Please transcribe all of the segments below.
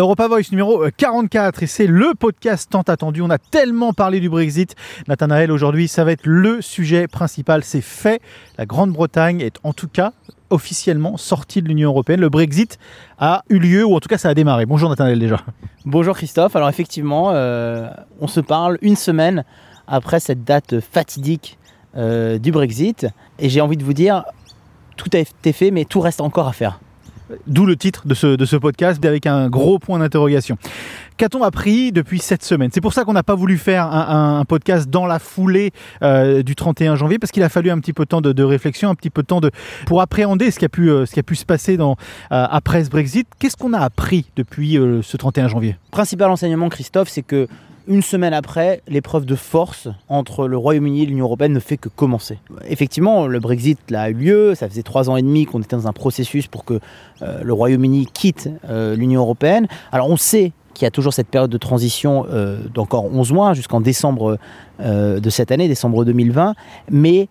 Europa Voice numéro 44 et c'est le podcast tant attendu. On a tellement parlé du Brexit. Nathanaël, aujourd'hui, ça va être le sujet principal. C'est fait. La Grande-Bretagne est en tout cas officiellement sortie de l'Union Européenne. Le Brexit a eu lieu ou en tout cas ça a démarré. Bonjour Nathanaël déjà. Bonjour Christophe. Alors effectivement, euh, on se parle une semaine après cette date fatidique euh, du Brexit et j'ai envie de vous dire, tout a été fait mais tout reste encore à faire. D'où le titre de ce, de ce podcast avec un gros point d'interrogation. Qu'a-t-on appris depuis cette semaine? C'est pour ça qu'on n'a pas voulu faire un, un, podcast dans la foulée euh, du 31 janvier, parce qu'il a fallu un petit peu de temps de, réflexion, un petit peu de temps de, pour appréhender ce qui a pu, euh, ce pu se passer euh, après ce Brexit. Qu'est-ce qu'on a appris depuis ce 31 janvier? Principal enseignement, Christophe, c'est que une semaine après, l'épreuve de force entre le Royaume-Uni et l'Union Européenne ne fait que commencer. Effectivement, le Brexit a eu lieu, ça faisait trois ans et demi qu'on était dans un processus pour que euh, le Royaume-Uni quitte euh, l'Union Européenne. Alors on sait qu'il y a toujours cette période de transition euh, d'encore 11 mois jusqu'en décembre de cette année, décembre 2020, mais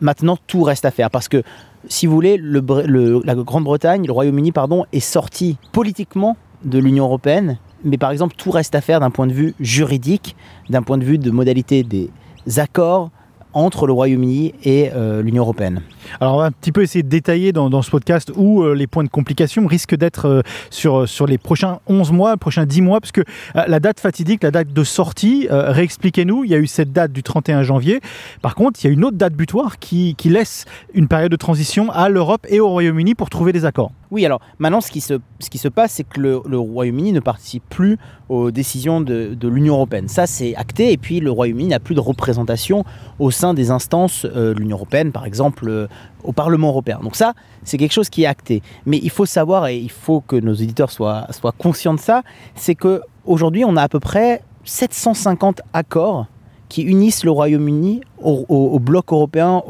maintenant tout reste à faire parce que si vous voulez, le, le, la Grande-Bretagne, le Royaume-Uni, pardon, est sorti politiquement de l'Union Européenne mais par exemple, tout reste à faire d'un point de vue juridique, d'un point de vue de modalité des accords entre le Royaume-Uni et euh, l'Union européenne. Alors on va un petit peu essayer de détailler dans, ce podcast où euh, les points de complication risquent d'être euh, sur, les prochains 11 mois, prochains 10 mois, parce que euh, la date fatidique, la date de sortie, réexpliquez-nous, il y a eu cette date du 31 janvier. Par contre, il y a une autre date butoir qui, qui laisse une période de transition à l'Europe et au Royaume-Uni pour trouver des accords. Oui, alors maintenant, ce qui se, ce qui se passe, c'est que le, Royaume-Uni ne participe plus aux décisions de, de l'Union européenne. Ça, c'est acté, et puis le Royaume-Uni n'a plus de représentation au sein des instances euh, de l'Union européenne, par exemple euh, au Parlement européen. Donc ça, c'est quelque chose qui est acté. Mais il faut savoir, et il faut que nos éditeurs soient, soient conscients de ça, c'est qu'aujourd'hui, on a à peu près 750 accords qui unissent le Royaume-Uni au, bloc européen,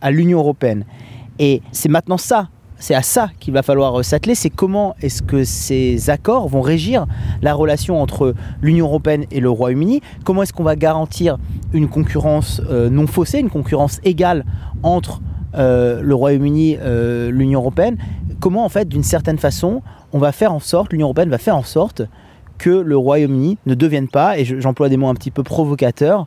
à l'Union européenne. Et c'est maintenant ça c'est à ça qu'il va falloir s'atteler, c'est comment est-ce que ces accords vont régir la relation entre l'Union européenne et le Royaume-Uni, comment est-ce qu'on va garantir une concurrence euh, non faussée, une concurrence égale entre euh, le Royaume-Uni, euh, l'Union européenne, comment en fait d'une certaine façon on va faire en sorte, l'Union européenne va faire en sorte que le Royaume-Uni ne devienne pas, et j'emploie des mots un petit peu provocateurs,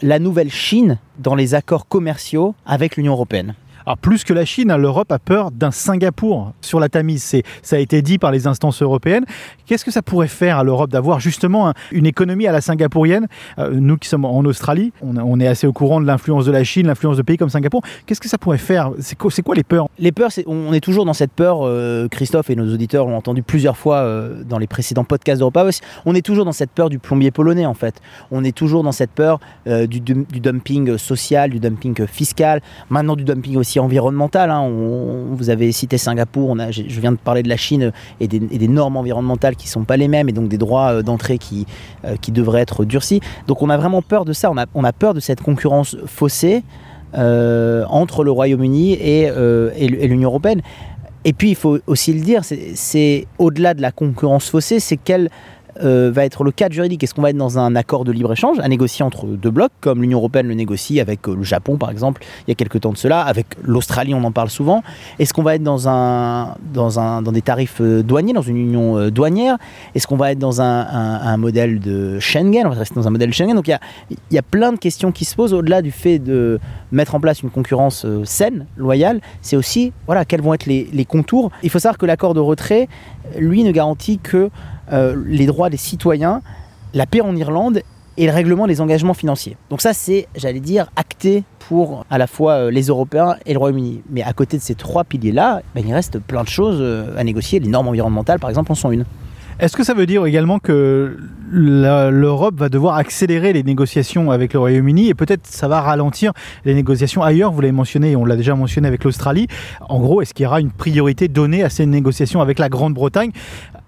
la nouvelle Chine dans les accords commerciaux avec l'Union européenne? Plus que la Chine, hein, l'Europe a peur d'un Singapour sur la Tamise. Ça a été dit par les instances européennes. Qu'est-ce que ça pourrait faire à l'Europe d'avoir justement un, une économie à la singapourienne? Euh, Nous qui sommes en Australie, on, est assez au courant de l'influence de la Chine, l'influence de pays comme Singapour. Qu'est-ce que ça pourrait faire? C'est quoi, les peurs? Les peurs, on est toujours dans cette peur. Euh, Christophe et nos auditeurs l'ont entendu plusieurs fois euh, dans les précédents podcasts d'Europa. On est toujours dans cette peur du plombier polonais en fait. On est toujours dans cette peur du, dumping social, du dumping fiscal, maintenant du dumping aussi environnemental. Hein. On, vous avez cité Singapour, on a, je viens de parler de la Chine et des, normes environnementales qui ne sont pas les mêmes et donc des droits d'entrée qui, euh, qui devraient être durcis. Donc on a vraiment peur de ça, on a, on a peur de cette concurrence faussée euh, entre le Royaume-Uni euh, et l'Union européenne. Et puis il faut aussi le dire, c'est au-delà de la concurrence faussée, c'est quelle euh, va être le cadre juridique Est-ce qu'on va être dans un accord de libre-échange à négocier entre deux blocs, comme l'Union Européenne le négocie avec euh, le Japon, par exemple, il y a quelques temps de cela, avec l'Australie, on en parle souvent Est-ce qu'on va être dans, un, dans, un, dans des tarifs euh, douaniers, dans une union douanière? Est-ce qu'on va être dans un, modèle de Schengen? On va rester dans un modèle Schengen. Donc il y a, y a plein de questions qui se posent au-delà du fait de mettre en place une concurrence saine, loyale. C'est aussi, voilà, quels vont être les, les contours. Il faut savoir que l'accord de retrait, lui, ne garantit que euh, les droits des citoyens, la paix en Irlande et le règlement des engagements financiers. Donc ça, c'est, j'allais dire, acté pour à la fois euh, les Européens et le Royaume-Uni. Mais à côté de ces trois piliers-là, ben, il reste plein de choses euh, à négocier. Les normes environnementales, par exemple, en sont une. Est-ce que ça veut dire également que l'Europe va devoir accélérer les négociations avec le Royaume-Uni et peut-être ça va ralentir les négociations ailleurs? Vous l'avez mentionné, on l'a déjà mentionné avec l'Australie. En gros, est-ce qu'il y aura une priorité donnée à ces négociations avec la Grande-Bretagne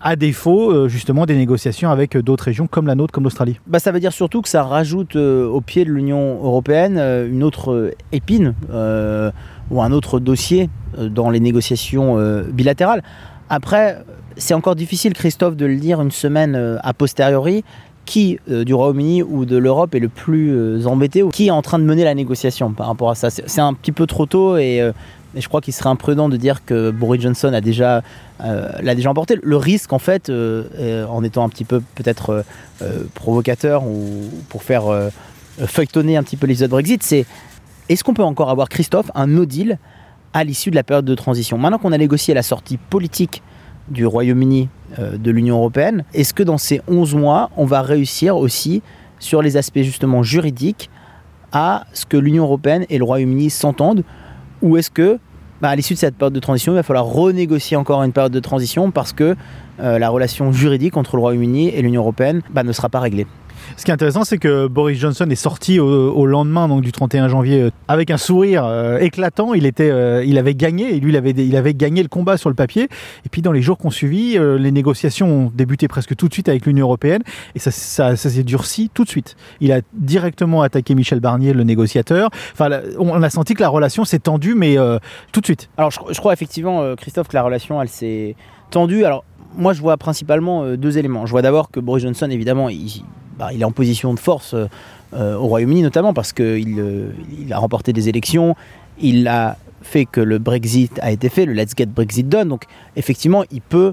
à défaut euh, justement des négociations avec d'autres régions comme la nôtre, comme l'Australie? Bah, Ça veut dire surtout que ça rajoute euh, au pied de l'Union européenne euh, une autre euh, épine euh, ou un autre dossier euh, dans les négociations euh, bilatérales. Après, c'est encore difficile, Christophe, de le dire une semaine euh, a posteriori qui euh, du Royaume-Uni ou de l'Europe est le plus euh, embêté ou qui est en train de mener la négociation par rapport à ça. C'est un petit peu trop tôt et je crois qu'il serait imprudent de dire que Boris Johnson a déjà, l'a déjà emporté. Le risque, en fait, en étant un petit peu peut-être provocateur ou pour faire feuilletonner un petit peu l'épisode Brexit, c'est est-ce qu'on peut encore avoir, Christophe, un no deal à l'issue de la période de transition? Maintenant qu'on a négocié la sortie politique du Royaume-Uni de l'Union européenne, est-ce que dans ces 11 mois, on va réussir aussi sur les aspects justement juridiques à ce que l'Union européenne et le Royaume-Uni s'entendent? Ou est-ce que, bah, à l'issue de cette période de transition, il va falloir renégocier encore une période de transition parce que euh, la relation juridique entre le Royaume-Uni et l'Union européenne bah, ne sera pas réglée? Ce qui est intéressant, c'est que Boris Johnson est sorti au, lendemain donc, du 31 janvier euh, avec un sourire euh, éclatant. Il, était, euh, il avait gagné, et lui, avait, il avait gagné le combat sur le papier. Et puis, dans les jours qu'on suivi, les négociations ont débuté presque tout de suite avec l'Union européenne. Et ça, ça, s'est durci tout de suite. Il a directement attaqué Michel Barnier, le négociateur. Enfin, on a senti que la relation s'est tendue, mais tout de suite. Alors, je, je crois effectivement, Christophe, que la relation, elle s'est tendue. Alors, moi, je vois principalement deux éléments. Je vois d'abord que Boris Johnson, évidemment, il, bah, est en position de force euh, euh, au Royaume-Uni notamment parce qu'il euh, il a remporté des élections, il a fait que le Brexit a été fait, le Let's Get Brexit Done. Donc effectivement, il peut,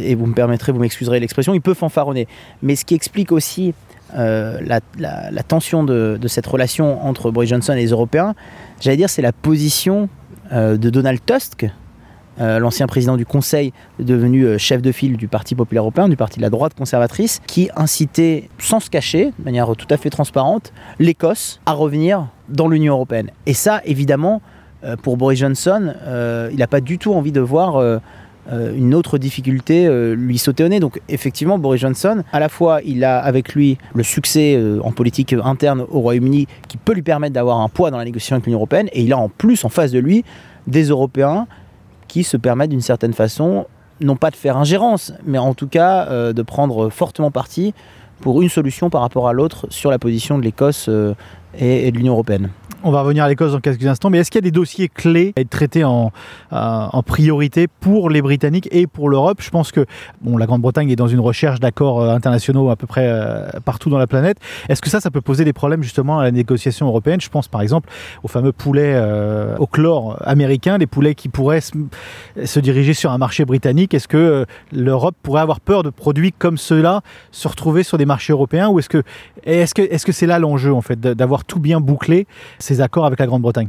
et vous me permettrez, vous m'excuserez l'expression, il peut fanfaronner. Mais ce qui explique aussi la, tension de, cette relation entre Boris Johnson et les Européens, j'allais dire, c'est la position de Donald Tusk, euh, l'ancien président du Conseil, devenu euh, chef de file du Parti populaire européen, du parti de la droite conservatrice, qui incitait, sans se cacher, de manière tout à fait transparente, l'Écosse à revenir dans l'Union européenne. Et ça, évidemment, euh, pour Boris Johnson, il n'a pas du tout envie de voir une autre difficulté lui sauter au nez. Donc effectivement, Boris Johnson, à la fois, il a avec lui le succès en politique interne au Royaume-Uni qui peut lui permettre d'avoir un poids dans la négociation avec l'Union européenne, et il a en plus en face de lui des Européens qui se permettent d'une certaine façon, non pas de faire ingérence, mais en tout cas euh, de prendre fortement parti pour une solution par rapport à l'autre sur la position de l'Écosse et, de l'Union européenne. On va revenir à l'Écosse dans quelques instants, mais est-ce qu'il y a des dossiers clés à être traités en, euh, priorité pour les Britanniques et pour l'Europe? Je pense que bon, la Grande-Bretagne est dans une recherche d'accords euh, internationaux à peu près euh, partout dans la planète. Est-ce que ça, ça peut poser des problèmes justement à la négociation européenne? Je pense par exemple aux fameux poulets au chlore américain, des poulets qui pourraient se, diriger sur un marché britannique. Est-ce que l'Europe pourrait avoir peur de produits comme ceux-là se retrouver sur des marchés européens? Ou est-ce que est-ce est-ce que c'est là l'enjeu en fait d'avoir tout bien bouclé ces accords avec la Grande-Bretagne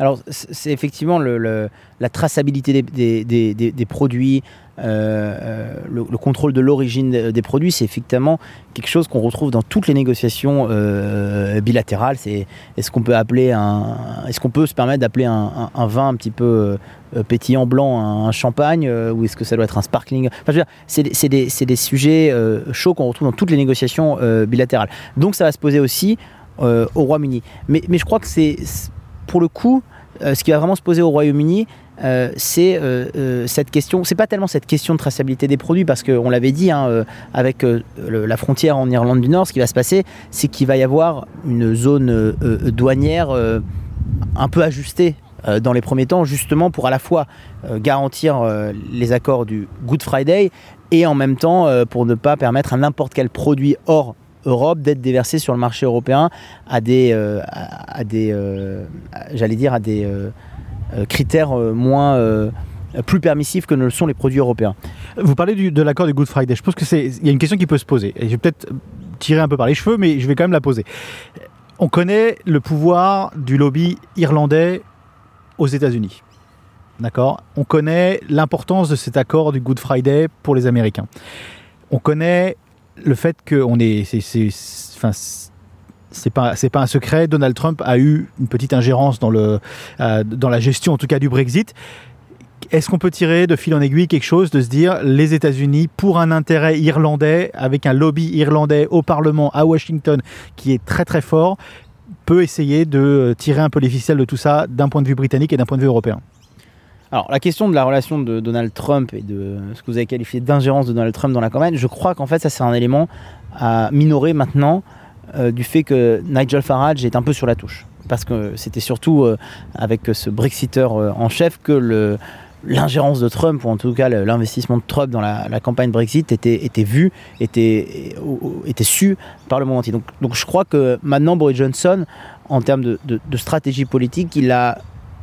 alors, c'est effectivement la traçabilité des, produits, euh, euh, le, contrôle de l'origine des produits, c'est effectivement quelque chose qu'on retrouve dans toutes les négociations euh, bilatérales. C'est est-ce qu'on peut appeler un, est-ce qu'on peut se permettre d'appeler un, vin un petit peu pétillant blanc un champagne ou est-ce que ça doit être un sparkling? Enfin, c'est des, sujets chauds qu'on retrouve dans toutes les négociations bilatérales. Donc, ça va se poser aussi au Royaume-Uni. Mais, je crois que c'est pour le coup, euh, ce qui va vraiment se poser au Royaume-Uni, euh, c'est euh, cette question. C'est pas tellement cette question de traçabilité des produits, parce qu'on l'avait dit, hein, avec la frontière en Irlande du Nord, ce qui va se passer, c'est qu'il va y avoir une zone douanière un peu ajustée dans les premiers temps, justement pour à la fois garantir les accords du Good Friday et en même temps pour ne pas permettre à n'importe quel produit hors Europe d'être déversé sur le marché européen à des, euh, des euh, j'allais dire, à des euh, critères moins plus permissifs que ne le sont les produits européens. Vous parlez du, de l'accord du Good Friday. Je pense que c'est, il y a une question qui peut se poser. Et je vais peut-être tirer un peu par les cheveux, mais je vais quand même la poser. On connaît le pouvoir du lobby irlandais aux États-Unis. D'accord? On connaît l'importance de cet accord du Good Friday pour les Américains. On connaît le fait qu'on est. C'est, pas c'est pas un secret. Donald Trump a eu une petite ingérence dans le euh, dans la gestion en tout cas du Brexit. Est-ce qu'on peut tirer de fil en aiguille quelque chose de se dire les États-Unis pour un intérêt irlandais avec un lobby irlandais au Parlement à Washington qui est très très fort peut essayer de tirer un peu les ficelles de tout ça d'un point de vue britannique et d'un point de vue européen? Alors, la question de la relation de Donald Trump et de ce que vous avez qualifié d'ingérence de Donald Trump dans la campagne, je crois qu'en fait, ça, c'est un élément à minorer maintenant euh, du fait que Nigel Farage est un peu sur la touche. Parce que c'était surtout euh, avec ce Brexiteur euh, en chef que l'ingérence de Trump, ou en tout cas l'investissement de Trump dans la, campagne Brexit était, était vu, était, était su par le monde entier. Donc, donc je crois que maintenant Boris Johnson, en termes de, de stratégie politique, il a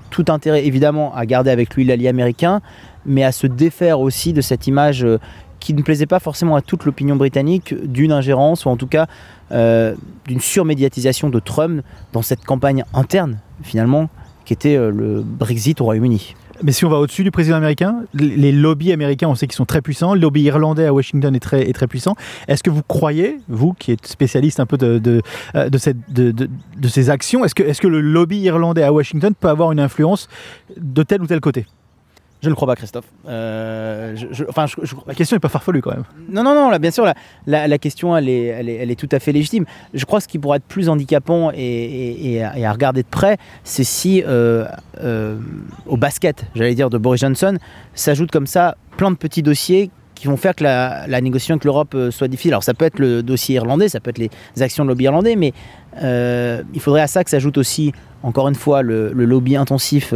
tout intérêt évidemment à garder avec lui l'allié américain, mais à se défaire aussi de cette image euh, qui ne plaisait pas forcément à toute l'opinion britannique d'une ingérence ou en tout cas euh, d'une surmédiatisation de Trump dans cette campagne interne finalement qui était euh, le Brexit au Royaume-Uni. Mais si on va au-dessus du président américain, les lobbies américains, on sait qu'ils sont très puissants. Le lobby irlandais à Washington est très, est puissant. Est-ce que vous croyez, vous qui êtes spécialiste un peu de, de, de ces actions, est-ce que, est -ce que le lobby irlandais à Washington peut avoir une influence de tel ou tel côté? Je ne crois pas, Christophe. Euh, je, enfin, je, La question n'est pas farfelue quand même. Non, non, non. Là, bien sûr, la, la, la question, elle est, elle, est, elle est, tout à fait légitime. Je crois que ce qui pourrait être plus handicapant et, et, et, à, regarder de près, c'est si euh, euh, au basket, j'allais dire, de Boris Johnson, s'ajoutent comme ça plein de petits dossiers qui vont faire que la, la négociation avec l'Europe soit difficile. Alors ça peut être le dossier irlandais, ça peut être les actions de lobby irlandais, mais il faudrait à ça que s'ajoute aussi, encore une fois, le, le lobby intensif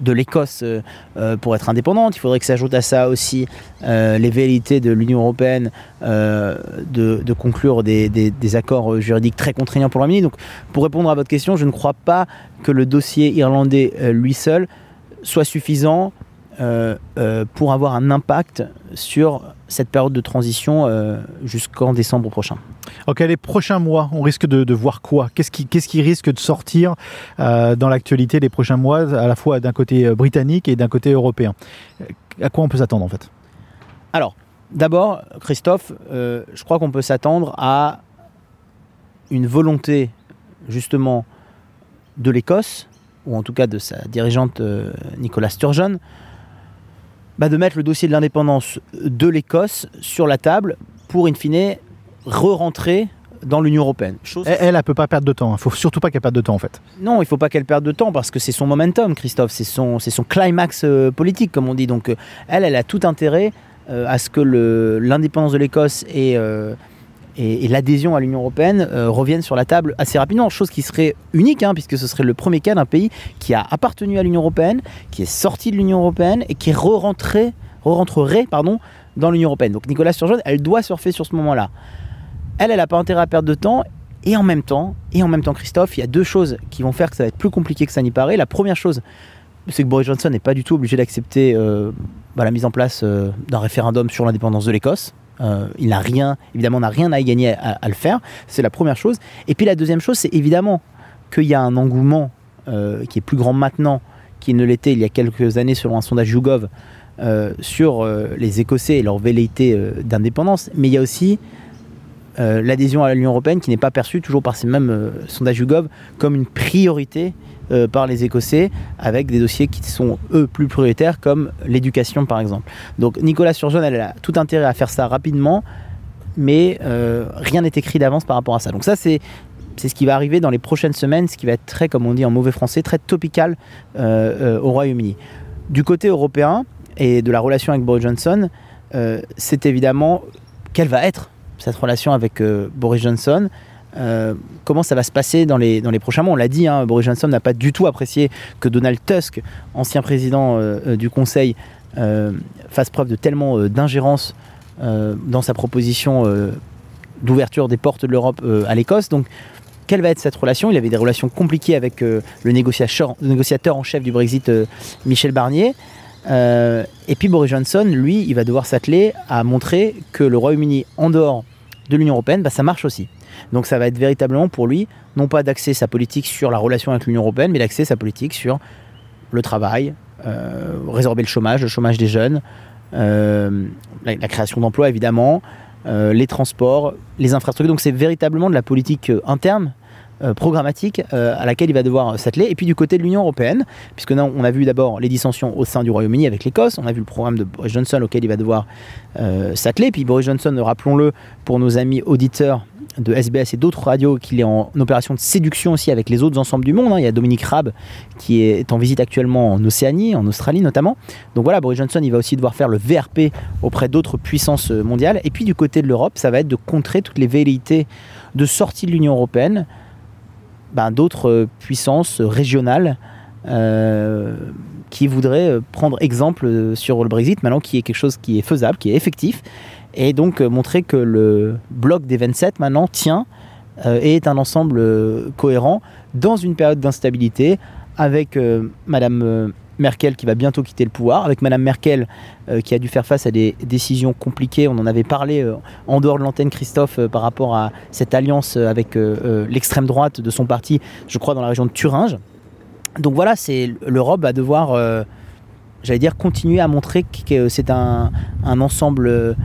de l'Écosse euh, euh, pour être indépendante. Il faudrait que s'ajoute à ça aussi euh, les velléités de l'Union européenne de, conclure des, accords juridiques très contraignants pour l'Arménie. Donc, pour répondre à votre question, je ne crois pas que le dossier irlandais lui seul soit suffisant pour avoir un impact sur cette période de transition euh, jusqu'en décembre prochain. Ok, les prochains mois, on risque de, de voir quoi? Qu'est-ce qui, qu qui, risque de sortir euh, dans l'actualité les prochains mois, à la fois d'un côté euh, britannique et d'un côté européen? À quoi on peut s'attendre en fait? Alors, d'abord, Christophe, euh, je crois qu'on peut s'attendre à une volonté justement de l'Écosse, ou en tout cas de sa dirigeante euh, Nicolas Sturgeon, bah, de mettre le dossier de l'indépendance de l'Écosse sur la table pour, in fine, re-rentrer dans l'Union européenne. Chose... Elle, elle, peut pas perdre de temps. Il ne faut surtout pas qu'elle perde de temps, en fait. Non, il ne faut pas qu'elle perde de temps parce que c'est son momentum, Christophe. C'est son, son climax euh, politique, comme on dit. Donc, euh, elle, elle a tout intérêt euh, à ce que l'indépendance de l'Écosse et, euh, et, l'adhésion à l'Union européenne euh, reviennent sur la table assez rapidement. Chose qui serait unique, hein, puisque ce serait le premier cas d'un pays qui a appartenu à l'Union européenne, qui est sorti de l'Union européenne et qui re-rentrerait re dans l'Union européenne. Donc, Nicolas Sturgeon, elle doit surfer sur ce moment-là elle, elle n'a pas intérêt à perdre de temps. Et en même temps, et en même temps, Christophe, il y a deux choses qui vont faire que ça va être plus compliqué que ça n'y paraît. La première chose, c'est que Boris Johnson n'est pas du tout obligé d'accepter euh, bah, la mise en place euh, d'un référendum sur l'indépendance de l'Écosse. Euh, il n'a rien, évidemment, n'a rien à y gagner à, le faire. C'est la première chose. Et puis la deuxième chose, c'est évidemment qu'il y a un engouement euh, qui est plus grand maintenant qu'il ne l'était il y a quelques années selon un sondage YouGov euh, sur les Écossais et leur velléité d'indépendance. Mais il y a aussi euh, l'adhésion à l'Union européenne qui n'est pas perçue toujours par ces mêmes euh, sondages YouGov comme une priorité euh, par les Écossais avec des dossiers qui sont eux plus prioritaires comme l'éducation par exemple. Donc Nicolas Sturgeon elle a tout intérêt à faire ça rapidement mais euh, rien n'est écrit d'avance par rapport à ça. Donc ça c'est c'est ce qui va arriver dans les prochaines semaines, ce qui va être très, comme on dit en mauvais français, très topical au Royaume-Uni. Du côté européen et de la relation avec Boris Johnson, c'est évidemment quelle va être cette relation avec euh, Boris Johnson. Euh, comment ça va se passer dans les, dans les prochains mois? On l'a dit, hein, Boris Johnson n'a pas du tout apprécié que Donald Tusk, ancien président euh, du Conseil, fasse preuve de tellement d'ingérence dans sa proposition d'ouverture des portes de l'Europe à l'Écosse. Donc, quelle va être cette relation? Il avait des relations compliquées avec le, négociateur, en chef du Brexit, Michel Barnier. Euh, et puis Boris Johnson, lui, il va devoir s'atteler à montrer que le Royaume-Uni, en dehors de l'Union européenne, bah, ça marche aussi. Donc ça va être véritablement pour lui, non pas d'axer sa politique sur la relation avec l'Union européenne, mais d'axer sa politique sur le travail, euh, résorber le chômage, le chômage des jeunes, euh, la, la, création d'emplois évidemment, les transports, les infrastructures. Donc c'est véritablement de la politique interne programmatique euh, à laquelle il va devoir s'atteler. Et puis du côté de l'Union européenne, puisque non, on a vu d'abord les dissensions au sein du Royaume-Uni avec l'Écosse, on a vu le programme de Boris Johnson auquel il va devoir euh, s'atteler. Puis Boris Johnson, rappelons-le, pour nos amis auditeurs de SBS et d'autres radios, qu'il est en opération de séduction aussi avec les autres ensembles du monde. Hein. Il y a Dominique Raab qui est en visite actuellement en Océanie, en Australie notamment. Donc voilà, Boris Johnson, il va aussi devoir faire le VRP auprès d'autres puissances mondiales. Et puis du côté de l'Europe, ça va être de contrer toutes les velléités de sortie de l'Union européenne ben, d'autres puissances régionales euh, qui voudraient prendre exemple sur le Brexit, maintenant qui est quelque chose qui est faisable, qui est effectif, et donc euh, montrer que le bloc des 27 maintenant tient euh, et est un ensemble euh, cohérent dans une période d'instabilité avec euh, Madame euh, Merkel qui va bientôt quitter le pouvoir, avec Madame Merkel euh, qui a dû faire face à des décisions compliquées. On en avait parlé euh, en dehors de l'antenne, Christophe, euh, par rapport à cette alliance avec l'extrême droite de son parti, je crois dans la région de Thuringe. Donc voilà, c'est l'Europe va devoir, j'allais dire, continuer à montrer que c'est un, ensemble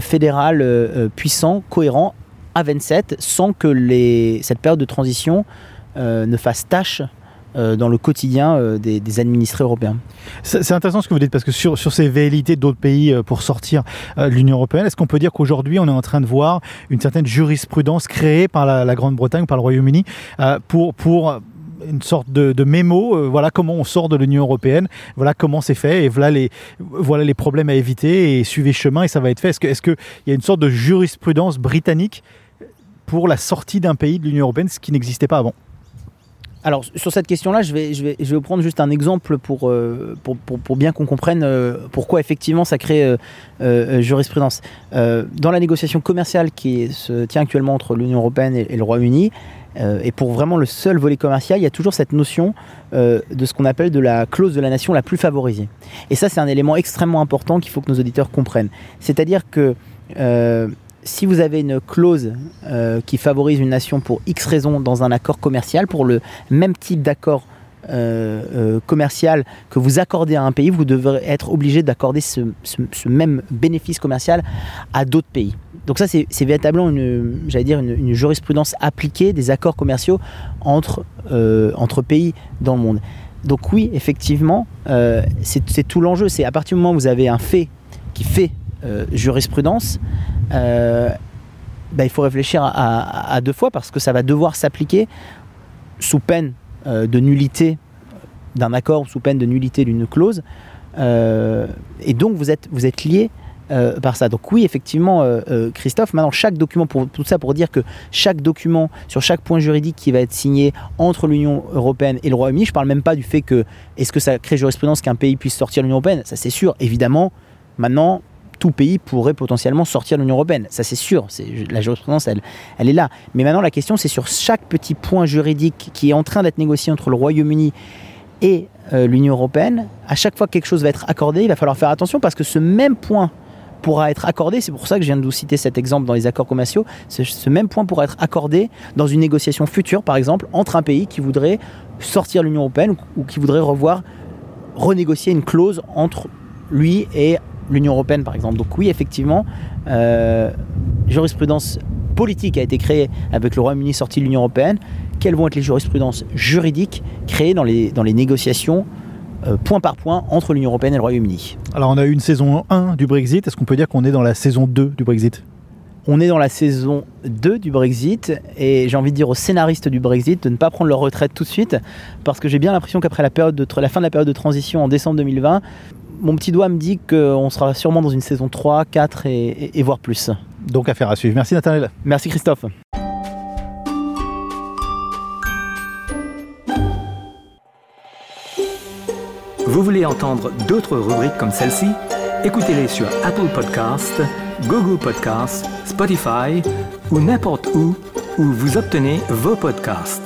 fédéral puissant, cohérent, à 27, sans que les, cette période de transition ne fasse tâche dans le quotidien euh, des, administrés européens. C'est intéressant ce que vous dites parce que sur, sur ces velléités d'autres pays euh, pour sortir euh, de l'Union européenne, est-ce qu'on peut dire qu'aujourd'hui on est en train de voir une certaine jurisprudence créée par la, Grande-Bretagne, par le Royaume-Uni, euh, pour, pour une sorte de, de mémo, euh, voilà comment on sort de l'Union européenne, voilà comment c'est fait, et voilà les, voilà les problèmes à éviter, et suivez chemin, et ça va être fait. Est-ce qu'il est y a une sorte de jurisprudence britannique pour la sortie d'un pays de l'Union européenne, ce qui n'existait pas avant? Alors sur cette question-là, je vais, je, vais, je vais prendre juste un exemple pour, euh, pour, pour, pour bien qu'on comprenne euh, pourquoi effectivement ça crée euh, jurisprudence. Dans la négociation commerciale qui se tient actuellement entre l'Union européenne et, le Royaume-Uni, et pour vraiment le seul volet commercial, il y a toujours cette notion de ce qu'on appelle de la clause de la nation la plus favorisée. Et ça, c'est un élément extrêmement important qu'il faut que nos auditeurs comprennent. C'est-à-dire que si vous avez une clause euh, qui favorise une nation pour X raisons dans un accord commercial, pour le même type d'accord euh, euh, commercial que vous accordez à un pays, vous devrez être obligé d'accorder ce, même bénéfice commercial à d'autres pays. Donc ça, c'est véritablement une, jurisprudence appliquée des accords commerciaux entre, entre pays dans le monde. Donc oui, effectivement, c'est tout l'enjeu. C'est à partir du moment où vous avez un fait qui fait jurisprudence, euh, bah, il faut réfléchir à, deux fois parce que ça va devoir s'appliquer sous peine euh, de nullité d'un accord ou sous peine de nullité d'une clause. Euh, et donc vous êtes, vous êtes lié euh, par ça. Donc oui, effectivement, euh, euh, Christophe, maintenant chaque document, pour tout ça pour dire que chaque document sur chaque point juridique qui va être signé entre l'Union européenne et le Royaume-Uni, je parle même pas du fait que est-ce que ça crée jurisprudence qu'un pays puisse sortir de l'Union européenne, ça c'est sûr, évidemment. Maintenant, tout pays pourrait potentiellement sortir de l'Union européenne, ça c'est sûr. C'est la jurisprudence, elle, elle est là. Mais maintenant, la question c'est sur chaque petit point juridique qui est en train d'être négocié entre le Royaume-Uni et euh, l'Union européenne, à chaque fois que quelque chose va être accordé, il va falloir faire attention parce que ce même point pourra être accordé, c'est pour ça que je viens de vous citer cet exemple dans les accords commerciaux, ce, même point pourra être accordé dans une négociation future, par exemple, entre un pays qui voudrait sortir l'Union européenne ou qui voudrait revoir, renégocier une clause entre lui et l'Union européenne, par exemple. Donc oui, effectivement, euh, jurisprudence politique a été créée avec le Royaume-Uni sorti de l'Union européenne. Quelles vont être les jurisprudences juridiques créées dans les, dans les négociations euh, point par point entre l'Union européenne et le Royaume-Uni? Alors on a eu une saison 1 du Brexit, est-ce qu'on peut dire qu'on est dans la saison 2 du Brexit? On est dans la saison 2 du Brexit et j'ai envie de dire aux scénaristes du Brexit de ne pas prendre leur retraite tout de suite parce que j'ai bien l'impression qu'après la, période de tra- la fin de la période de transition en décembre 2020, mon petit doigt me dit qu'on sera sûrement dans une saison 3, 4 et, et- et voire plus. Donc affaire à suivre. Merci Nathaniel. Merci Christophe. Vous voulez entendre d'autres rubriques comme celle-ci? Écoutez-les sur Apple Podcasts, Google Podcasts, Spotify ou n'importe où où vous obtenez vos podcasts.